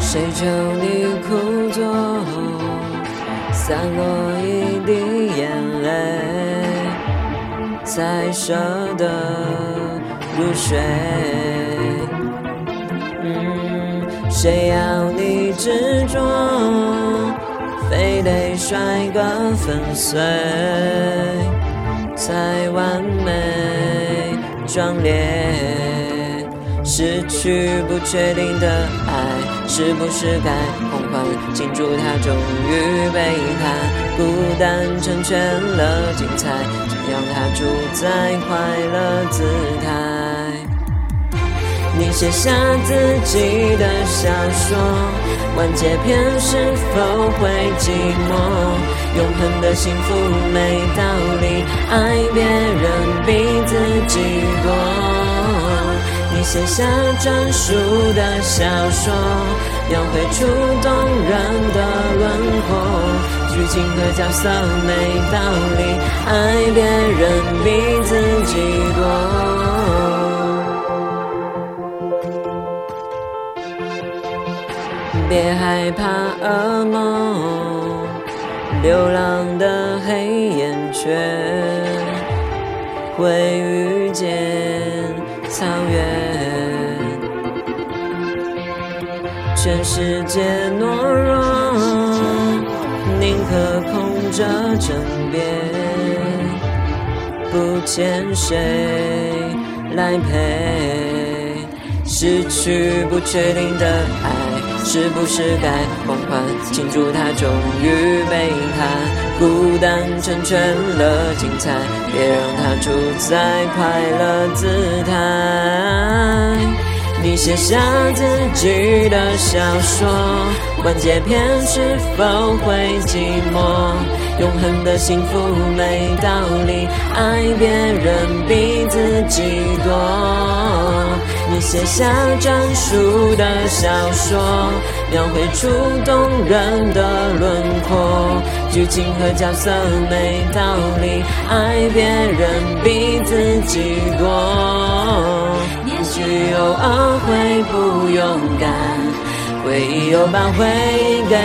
谁求你苦坐，洒落一滴眼泪，才舍得入睡。嗯，谁要你执着，得摔个粉碎，才完美壮烈。失去不确定的爱，是不是该狂欢庆祝它终于背叛？孤单成全了精彩，请让它主宰快乐姿态。你写下自己的小说，完结篇是否会寂寞？永恒的幸福没道理，爱别人比自己多。你写下专属的小说，描绘出动人的轮廓，剧情和角色没道理，爱别人比自己多。别害怕噩梦，流浪的黑眼圈会遇见。草原，全世界懦弱，宁可空着枕边，不欠谁来陪。失去不确定的爱，是不是该狂欢庆祝他终于被他？孤单成全了精彩，别让他处在快乐姿态。你写下自己的小说，完结篇是否会寂寞？永恒的幸福没道理，爱别人比自己多。你写下专属的小说，描绘出动人的轮廓，剧情和角色没道理，爱别人比自己多。也许偶尔会不勇敢，回忆又把回忆给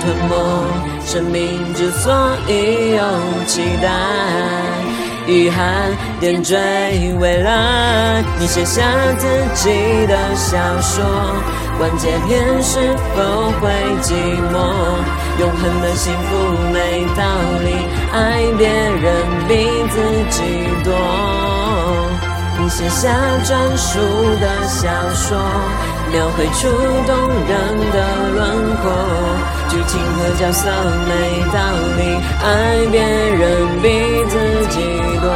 吞没，生命之所以有期待。遗憾点缀未来，你写下自己的小说，完结篇是否会寂寞？永恒的幸福没道理，爱别人比自己多。写下专属的小说，描绘出动人的轮廓，剧情和角色没道理，爱别人比自己多。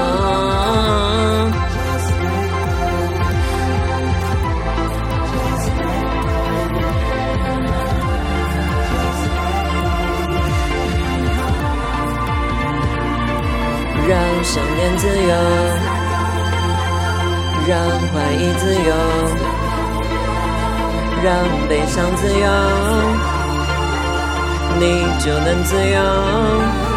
让想念自由。让怀疑自由，让悲伤自由，你就能自由。